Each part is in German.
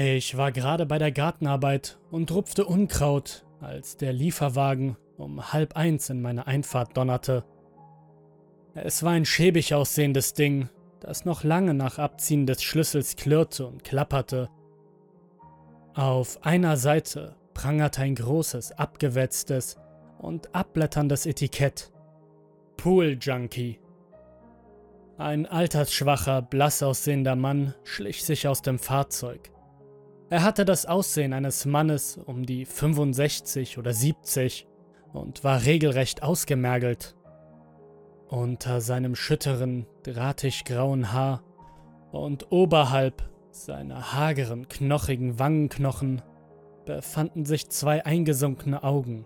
Ich war gerade bei der Gartenarbeit und rupfte Unkraut, als der Lieferwagen um halb eins in meine Einfahrt donnerte. Es war ein schäbig aussehendes Ding, das noch lange nach Abziehen des Schlüssels klirrte und klapperte. Auf einer Seite prangerte ein großes, abgewetztes und abblätterndes Etikett. Pool Junkie. Ein altersschwacher, blass aussehender Mann schlich sich aus dem Fahrzeug. Er hatte das Aussehen eines Mannes um die 65 oder 70 und war regelrecht ausgemergelt. Unter seinem schütteren, drahtig grauen Haar und oberhalb seiner hageren, knochigen Wangenknochen befanden sich zwei eingesunkene Augen.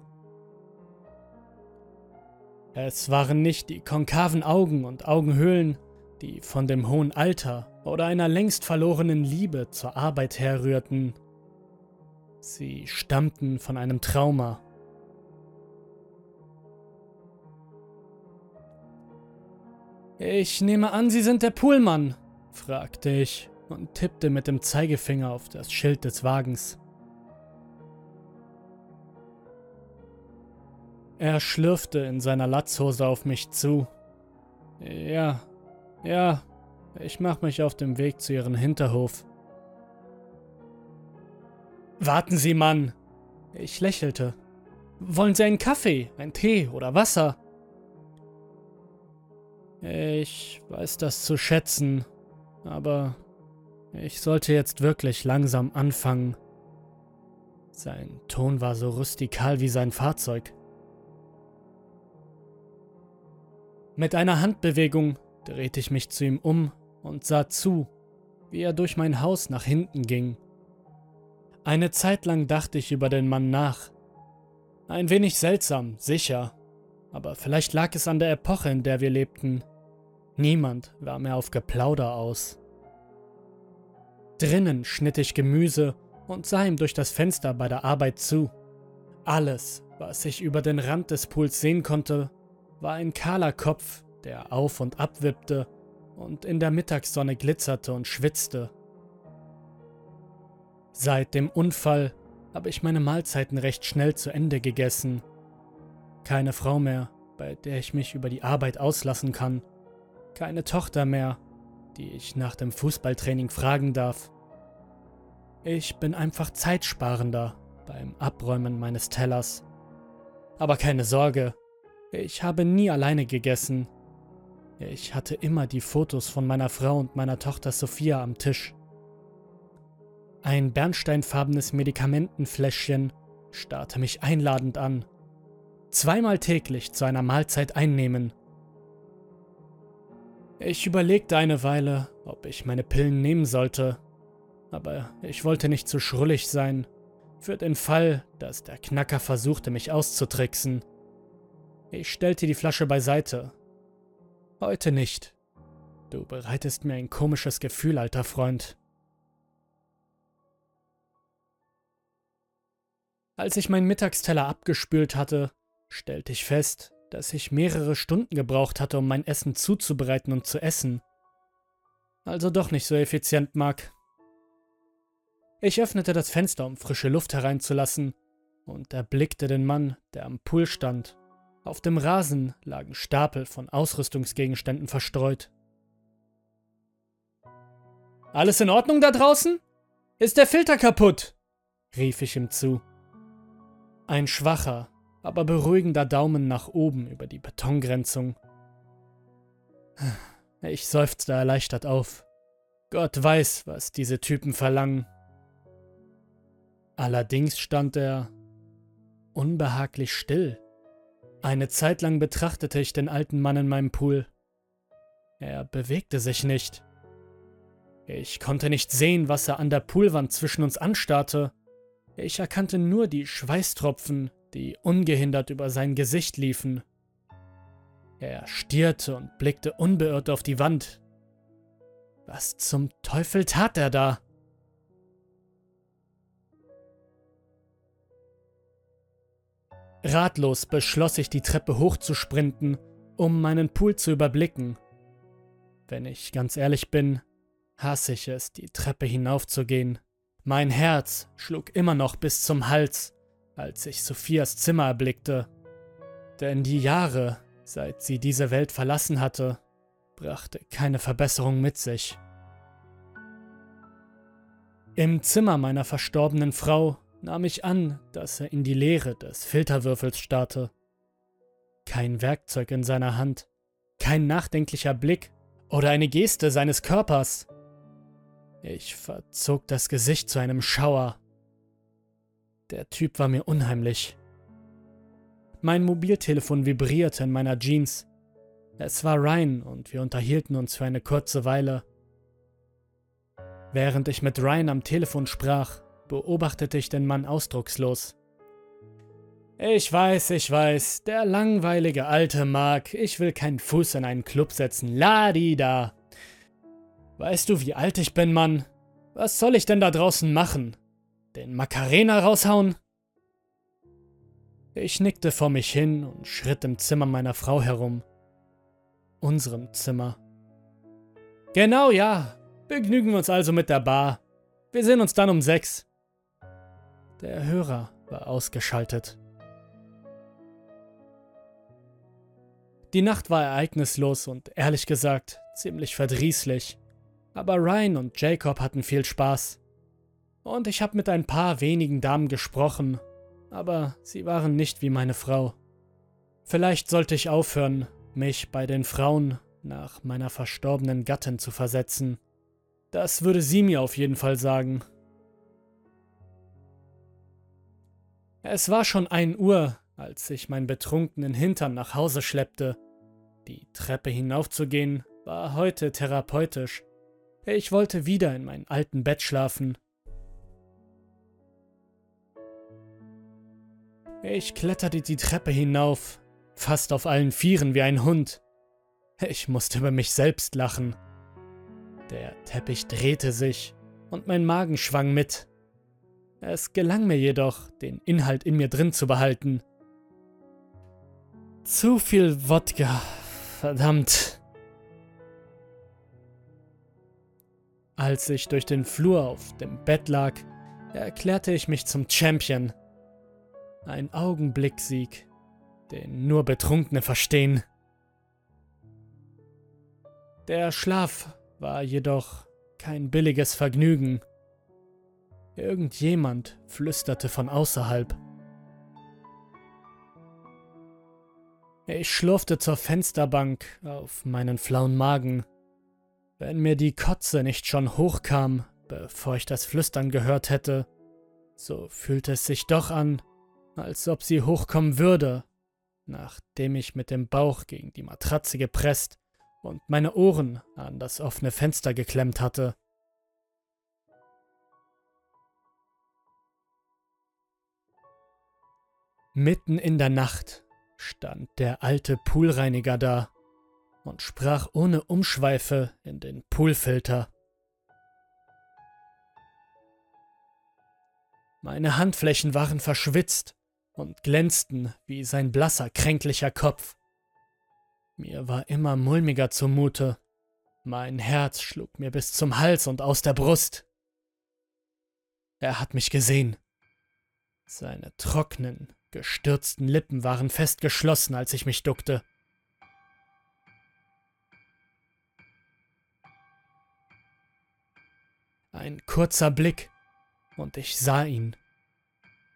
Es waren nicht die konkaven Augen und Augenhöhlen, die von dem hohen Alter oder einer längst verlorenen Liebe zur Arbeit herrührten. Sie stammten von einem Trauma. Ich nehme an, Sie sind der Poolmann, fragte ich und tippte mit dem Zeigefinger auf das Schild des Wagens. Er schlürfte in seiner Latzhose auf mich zu. Ja, ja, ich mache mich auf dem Weg zu Ihrem Hinterhof. Warten Sie, Mann! Ich lächelte. Wollen Sie einen Kaffee, einen Tee oder Wasser? Ich weiß das zu schätzen, aber ich sollte jetzt wirklich langsam anfangen. Sein Ton war so rustikal wie sein Fahrzeug. Mit einer Handbewegung drehte ich mich zu ihm um und sah zu, wie er durch mein Haus nach hinten ging. Eine Zeit lang dachte ich über den Mann nach. Ein wenig seltsam, sicher, aber vielleicht lag es an der Epoche, in der wir lebten. Niemand war mehr auf Geplauder aus. Drinnen schnitt ich Gemüse und sah ihm durch das Fenster bei der Arbeit zu. Alles, was ich über den Rand des Pools sehen konnte, war ein kahler Kopf, der auf und ab wippte und in der Mittagssonne glitzerte und schwitzte. Seit dem Unfall habe ich meine Mahlzeiten recht schnell zu Ende gegessen. Keine Frau mehr, bei der ich mich über die Arbeit auslassen kann. Keine Tochter mehr, die ich nach dem Fußballtraining fragen darf. Ich bin einfach zeitsparender beim Abräumen meines Tellers. Aber keine Sorge, ich habe nie alleine gegessen. Ich hatte immer die Fotos von meiner Frau und meiner Tochter Sophia am Tisch. Ein bernsteinfarbenes Medikamentenfläschchen starrte mich einladend an. Zweimal täglich zu einer Mahlzeit einnehmen. Ich überlegte eine Weile, ob ich meine Pillen nehmen sollte, aber ich wollte nicht zu schrullig sein, für den Fall, dass der Knacker versuchte, mich auszutricksen. Ich stellte die Flasche beiseite. Heute nicht. Du bereitest mir ein komisches Gefühl, alter Freund. Als ich meinen Mittagsteller abgespült hatte, stellte ich fest, dass ich mehrere Stunden gebraucht hatte, um mein Essen zuzubereiten und zu essen. Also doch nicht so effizient, Mark. Ich öffnete das Fenster, um frische Luft hereinzulassen, und erblickte den Mann, der am Pool stand auf dem Rasen lagen Stapel von Ausrüstungsgegenständen verstreut. Alles in Ordnung da draußen? Ist der Filter kaputt? rief ich ihm zu. Ein schwacher, aber beruhigender Daumen nach oben über die Betongrenzung. Ich seufzte erleichtert auf. Gott weiß, was diese Typen verlangen. Allerdings stand er unbehaglich still. Eine Zeit lang betrachtete ich den alten Mann in meinem Pool. Er bewegte sich nicht. Ich konnte nicht sehen, was er an der Poolwand zwischen uns anstarrte. Ich erkannte nur die Schweißtropfen, die ungehindert über sein Gesicht liefen. Er stierte und blickte unbeirrt auf die Wand. Was zum Teufel tat er da? Ratlos beschloss ich, die Treppe hochzusprinten, um meinen Pool zu überblicken. Wenn ich ganz ehrlich bin, hasse ich es, die Treppe hinaufzugehen. Mein Herz schlug immer noch bis zum Hals, als ich Sophias Zimmer erblickte. Denn die Jahre, seit sie diese Welt verlassen hatte, brachte keine Verbesserung mit sich. Im Zimmer meiner verstorbenen Frau nahm ich an, dass er in die Leere des Filterwürfels starrte. Kein Werkzeug in seiner Hand, kein nachdenklicher Blick oder eine Geste seines Körpers. Ich verzog das Gesicht zu einem Schauer. Der Typ war mir unheimlich. Mein Mobiltelefon vibrierte in meiner Jeans. Es war Ryan und wir unterhielten uns für eine kurze Weile. Während ich mit Ryan am Telefon sprach, beobachtete ich den Mann ausdruckslos. Ich weiß, ich weiß, der langweilige alte Mark, ich will keinen Fuß in einen Club setzen, ladida. Weißt du, wie alt ich bin, Mann? Was soll ich denn da draußen machen? Den Macarena raushauen? Ich nickte vor mich hin und schritt im Zimmer meiner Frau herum. Unserem Zimmer. Genau, ja. Begnügen wir uns also mit der Bar. Wir sehen uns dann um sechs. Der Hörer war ausgeschaltet. Die Nacht war ereignislos und ehrlich gesagt ziemlich verdrießlich. Aber Ryan und Jacob hatten viel Spaß. Und ich habe mit ein paar wenigen Damen gesprochen, aber sie waren nicht wie meine Frau. Vielleicht sollte ich aufhören, mich bei den Frauen nach meiner verstorbenen Gattin zu versetzen. Das würde sie mir auf jeden Fall sagen. Es war schon ein Uhr, als ich meinen betrunkenen Hintern nach Hause schleppte. Die Treppe hinaufzugehen war heute therapeutisch. Ich wollte wieder in mein alten Bett schlafen. Ich kletterte die Treppe hinauf, fast auf allen Vieren wie ein Hund. Ich musste über mich selbst lachen. Der Teppich drehte sich und mein Magen schwang mit. Es gelang mir jedoch, den Inhalt in mir drin zu behalten. Zu viel Wodka. Verdammt. Als ich durch den Flur auf dem Bett lag, erklärte ich mich zum Champion. Ein Augenblicksieg, den nur Betrunkene verstehen. Der Schlaf war jedoch kein billiges Vergnügen. Irgendjemand flüsterte von außerhalb. Ich schlurfte zur Fensterbank auf meinen flauen Magen. Wenn mir die Kotze nicht schon hochkam, bevor ich das Flüstern gehört hätte, so fühlte es sich doch an, als ob sie hochkommen würde, nachdem ich mit dem Bauch gegen die Matratze gepresst und meine Ohren an das offene Fenster geklemmt hatte. Mitten in der Nacht stand der alte Poolreiniger da und sprach ohne Umschweife in den Poolfilter. Meine Handflächen waren verschwitzt und glänzten wie sein blasser, kränklicher Kopf. Mir war immer mulmiger zumute. Mein Herz schlug mir bis zum Hals und aus der Brust. Er hat mich gesehen. Seine trockenen, Gestürzten Lippen waren fest geschlossen, als ich mich duckte. Ein kurzer Blick, und ich sah ihn.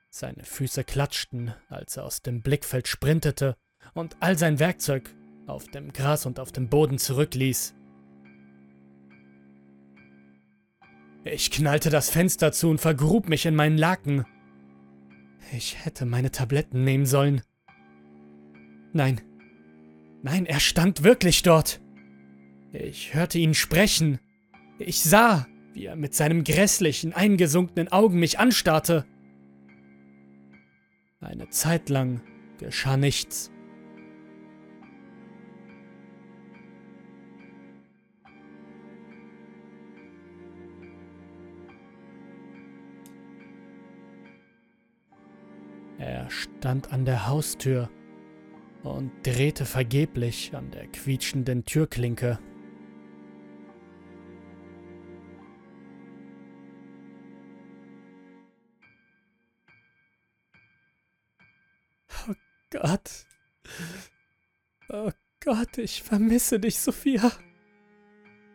Seine Füße klatschten, als er aus dem Blickfeld sprintete und all sein Werkzeug auf dem Gras und auf dem Boden zurückließ. Ich knallte das Fenster zu und vergrub mich in meinen Laken. Ich hätte meine Tabletten nehmen sollen. Nein. Nein, er stand wirklich dort. Ich hörte ihn sprechen. Ich sah, wie er mit seinem grässlichen, eingesunkenen Augen mich anstarrte. Eine Zeit lang geschah nichts. stand an der Haustür und drehte vergeblich an der quietschenden Türklinke. Oh Gott. Oh Gott, ich vermisse dich, Sophia.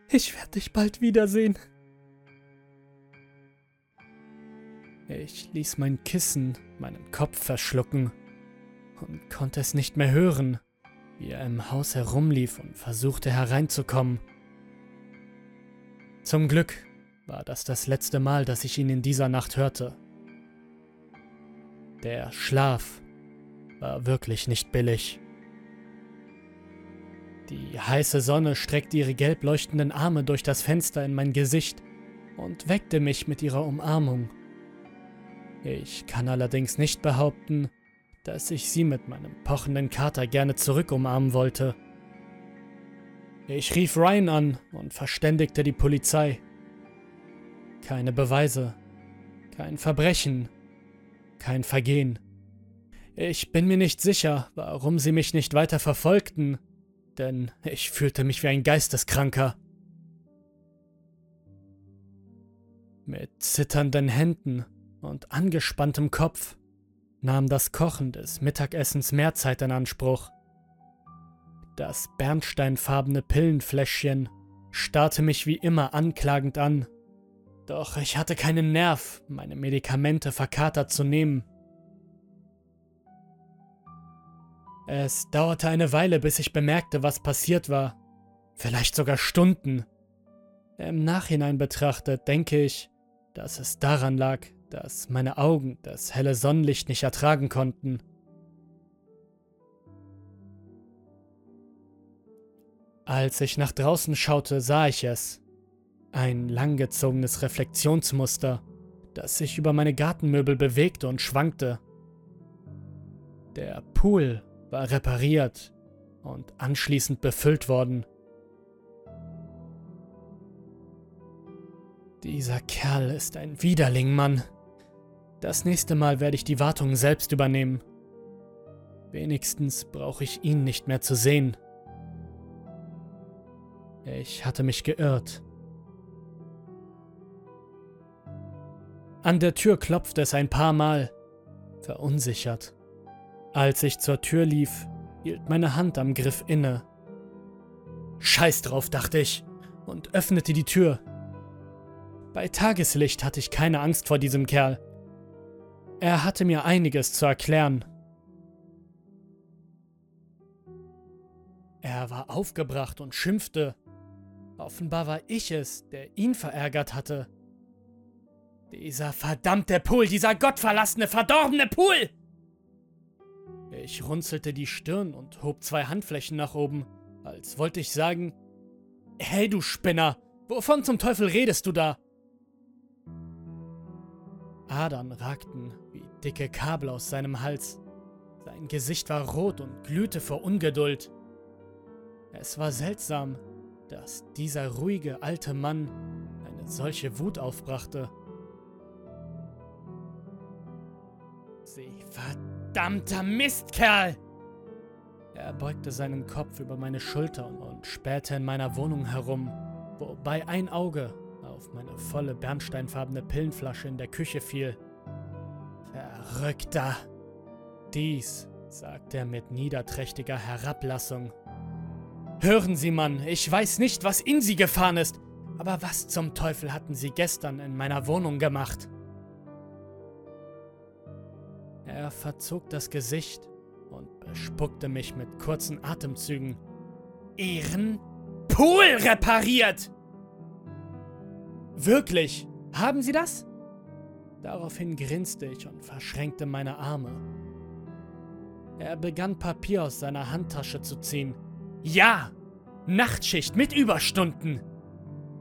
Ich werde dich bald wiedersehen. Ich ließ mein Kissen meinen Kopf verschlucken und konnte es nicht mehr hören, wie er im Haus herumlief und versuchte hereinzukommen. Zum Glück war das das letzte Mal, dass ich ihn in dieser Nacht hörte. Der Schlaf war wirklich nicht billig. Die heiße Sonne streckte ihre gelb leuchtenden Arme durch das Fenster in mein Gesicht und weckte mich mit ihrer Umarmung. Ich kann allerdings nicht behaupten, dass ich sie mit meinem pochenden Kater gerne zurück umarmen wollte. Ich rief Ryan an und verständigte die Polizei. Keine Beweise, kein Verbrechen, kein Vergehen. Ich bin mir nicht sicher, warum sie mich nicht weiter verfolgten, denn ich fühlte mich wie ein Geisteskranker. Mit zitternden Händen und angespanntem Kopf nahm das Kochen des Mittagessens mehr Zeit in Anspruch. Das bernsteinfarbene Pillenfläschchen starrte mich wie immer anklagend an, doch ich hatte keinen Nerv, meine Medikamente verkatert zu nehmen. Es dauerte eine Weile, bis ich bemerkte, was passiert war. Vielleicht sogar Stunden. Im Nachhinein betrachtet denke ich, dass es daran lag, dass meine Augen das helle Sonnenlicht nicht ertragen konnten. Als ich nach draußen schaute, sah ich es. Ein langgezogenes Reflexionsmuster, das sich über meine Gartenmöbel bewegte und schwankte. Der Pool war repariert und anschließend befüllt worden. Dieser Kerl ist ein Widerling, Mann. Das nächste Mal werde ich die Wartung selbst übernehmen. Wenigstens brauche ich ihn nicht mehr zu sehen. Ich hatte mich geirrt. An der Tür klopfte es ein paar Mal, verunsichert. Als ich zur Tür lief, hielt meine Hand am Griff inne. Scheiß drauf, dachte ich, und öffnete die Tür. Bei Tageslicht hatte ich keine Angst vor diesem Kerl. Er hatte mir einiges zu erklären. Er war aufgebracht und schimpfte. Offenbar war ich es, der ihn verärgert hatte. Dieser verdammte Pool, dieser gottverlassene, verdorbene Pool! Ich runzelte die Stirn und hob zwei Handflächen nach oben, als wollte ich sagen: Hey, du Spinner, wovon zum Teufel redest du da? Adern ragten wie dicke Kabel aus seinem Hals. Sein Gesicht war rot und glühte vor Ungeduld. Es war seltsam, dass dieser ruhige alte Mann eine solche Wut aufbrachte. Sie verdammter Mistkerl! Er beugte seinen Kopf über meine Schulter und spähte in meiner Wohnung herum, wobei ein Auge auf meine volle bernsteinfarbene Pillenflasche in der Küche fiel. Verrückter! Dies, sagte er mit niederträchtiger Herablassung. Hören Sie, Mann, ich weiß nicht, was in Sie gefahren ist, aber was zum Teufel hatten Sie gestern in meiner Wohnung gemacht? Er verzog das Gesicht und bespuckte mich mit kurzen Atemzügen. Ihren Pool repariert! Wirklich? Haben Sie das? Daraufhin grinste ich und verschränkte meine Arme. Er begann Papier aus seiner Handtasche zu ziehen. Ja! Nachtschicht mit Überstunden!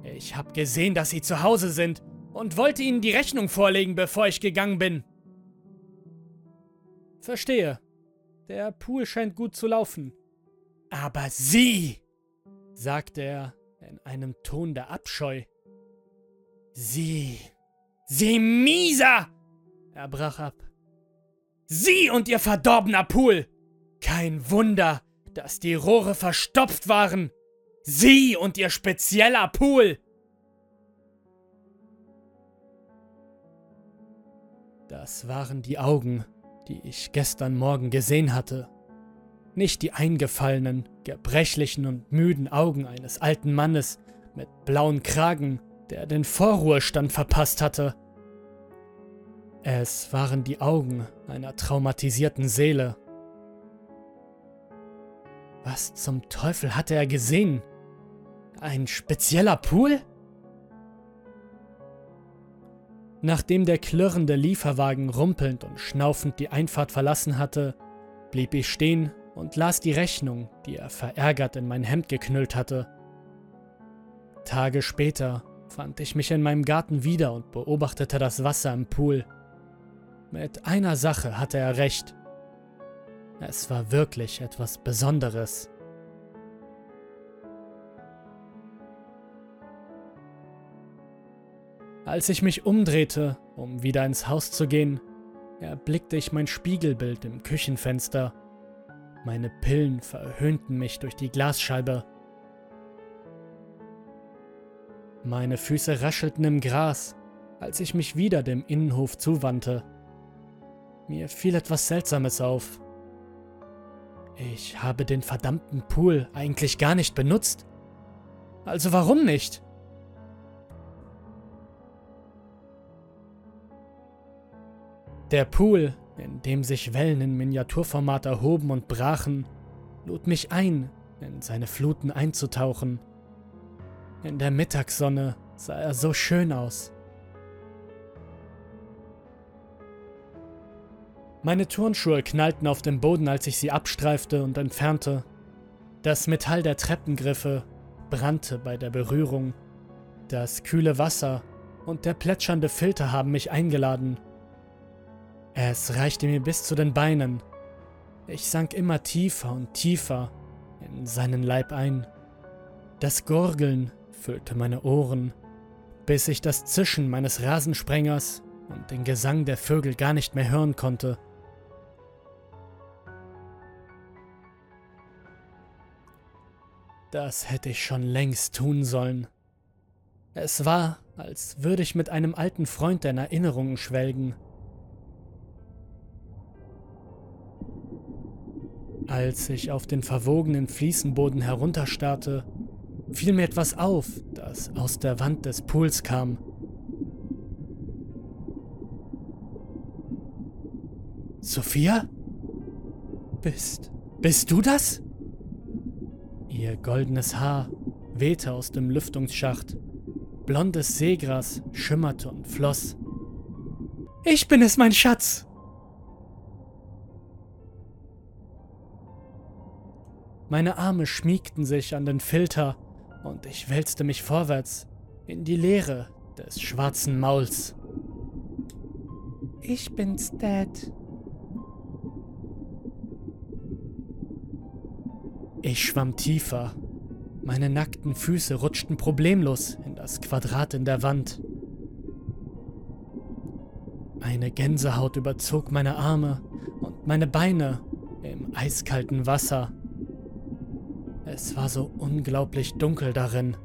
Ich hab gesehen, dass Sie zu Hause sind und wollte Ihnen die Rechnung vorlegen, bevor ich gegangen bin. Verstehe. Der Pool scheint gut zu laufen. Aber Sie, sagte er in einem Ton der Abscheu. Sie, Sie mieser! Er brach ab. Sie und Ihr verdorbener Pool! Kein Wunder, dass die Rohre verstopft waren! Sie und Ihr spezieller Pool! Das waren die Augen, die ich gestern Morgen gesehen hatte. Nicht die eingefallenen, gebrechlichen und müden Augen eines alten Mannes mit blauen Kragen, der den Vorruhestand verpasst hatte. Es waren die Augen einer traumatisierten Seele. Was zum Teufel hatte er gesehen? Ein spezieller Pool? Nachdem der klirrende Lieferwagen rumpelnd und schnaufend die Einfahrt verlassen hatte, blieb ich stehen und las die Rechnung, die er verärgert in mein Hemd geknüllt hatte. Tage später fand ich mich in meinem Garten wieder und beobachtete das Wasser im Pool. Mit einer Sache hatte er recht. Es war wirklich etwas Besonderes. Als ich mich umdrehte, um wieder ins Haus zu gehen, erblickte ich mein Spiegelbild im Küchenfenster. Meine Pillen verhöhnten mich durch die Glasscheibe. Meine Füße raschelten im Gras, als ich mich wieder dem Innenhof zuwandte. Mir fiel etwas Seltsames auf. Ich habe den verdammten Pool eigentlich gar nicht benutzt. Also warum nicht? Der Pool, in dem sich Wellen in Miniaturformat erhoben und brachen, lud mich ein, in seine Fluten einzutauchen. In der Mittagssonne sah er so schön aus. Meine Turnschuhe knallten auf den Boden, als ich sie abstreifte und entfernte. Das Metall der Treppengriffe brannte bei der Berührung. Das kühle Wasser und der plätschernde Filter haben mich eingeladen. Es reichte mir bis zu den Beinen. Ich sank immer tiefer und tiefer in seinen Leib ein. Das Gurgeln füllte meine Ohren, bis ich das Zischen meines Rasensprengers und den Gesang der Vögel gar nicht mehr hören konnte. Das hätte ich schon längst tun sollen. Es war, als würde ich mit einem alten Freund in Erinnerungen schwelgen. Als ich auf den verwogenen Fliesenboden herunterstarrte, fiel mir etwas auf, das aus der Wand des Pools kam. Sophia? Bist. Bist du das? Ihr goldenes Haar wehte aus dem Lüftungsschacht. Blondes Seegras schimmerte und floss. Ich bin es, mein Schatz! Meine Arme schmiegten sich an den Filter und ich wälzte mich vorwärts in die Leere des schwarzen Mauls. Ich bin's, Dad. Ich schwamm tiefer. Meine nackten Füße rutschten problemlos in das Quadrat in der Wand. Eine Gänsehaut überzog meine Arme und meine Beine im eiskalten Wasser. Es war so unglaublich dunkel darin.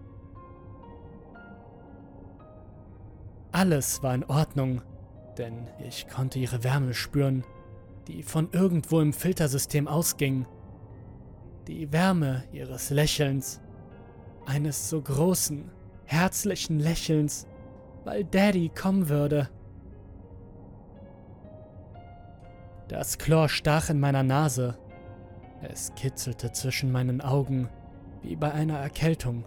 Alles war in Ordnung, denn ich konnte ihre Wärme spüren, die von irgendwo im Filtersystem ausging. Die Wärme ihres Lächelns, eines so großen, herzlichen Lächelns, weil Daddy kommen würde. Das Chlor stach in meiner Nase es kitzelte zwischen meinen Augen, wie bei einer Erkältung.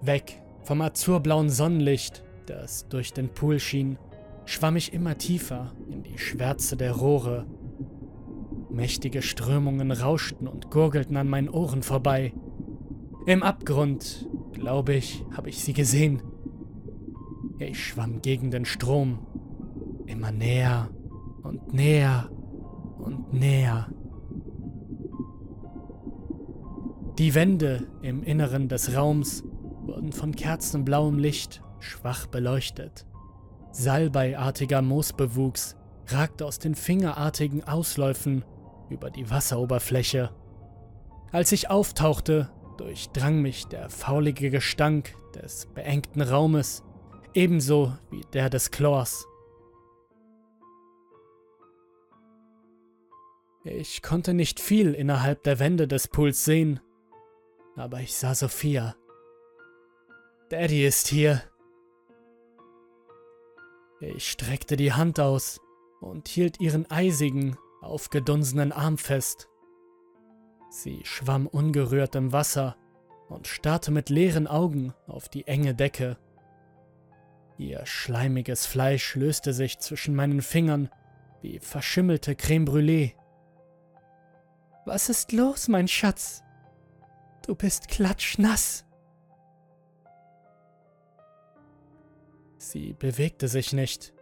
Weg vom azurblauen Sonnenlicht, das durch den Pool schien, schwamm ich immer tiefer in die Schwärze der Rohre. Mächtige Strömungen rauschten und gurgelten an meinen Ohren vorbei. Im Abgrund, glaube ich, habe ich sie gesehen. Ich schwamm gegen den Strom, immer näher und näher und näher. Die Wände im Inneren des Raums wurden von kerzenblauem Licht schwach beleuchtet. Salbeiartiger Moosbewuchs ragte aus den fingerartigen Ausläufen über die Wasseroberfläche. Als ich auftauchte, durchdrang mich der faulige Gestank des beengten Raumes, ebenso wie der des Chlors. Ich konnte nicht viel innerhalb der Wände des Pools sehen, aber ich sah Sophia. Daddy ist hier. Ich streckte die Hand aus und hielt ihren eisigen, aufgedunsenen Arm fest. Sie schwamm ungerührt im Wasser und starrte mit leeren Augen auf die enge Decke. Ihr schleimiges Fleisch löste sich zwischen meinen Fingern wie verschimmelte Creme Brûlée. Was ist los, mein Schatz? Du bist klatschnass. Sie bewegte sich nicht.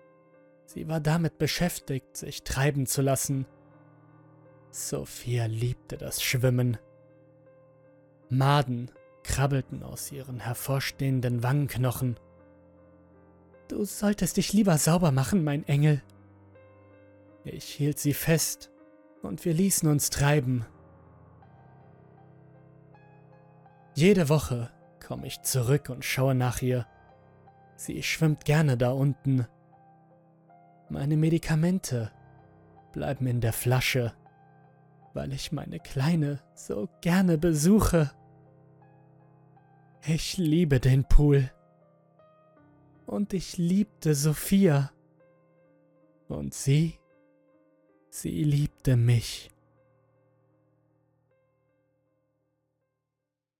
Sie war damit beschäftigt, sich treiben zu lassen. Sophia liebte das Schwimmen. Maden krabbelten aus ihren hervorstehenden Wangenknochen. Du solltest dich lieber sauber machen, mein Engel. Ich hielt sie fest und wir ließen uns treiben. Jede Woche komme ich zurück und schaue nach ihr. Sie schwimmt gerne da unten. Meine Medikamente bleiben in der Flasche, weil ich meine Kleine so gerne besuche. Ich liebe den Pool. Und ich liebte Sophia. Und sie, sie liebte mich.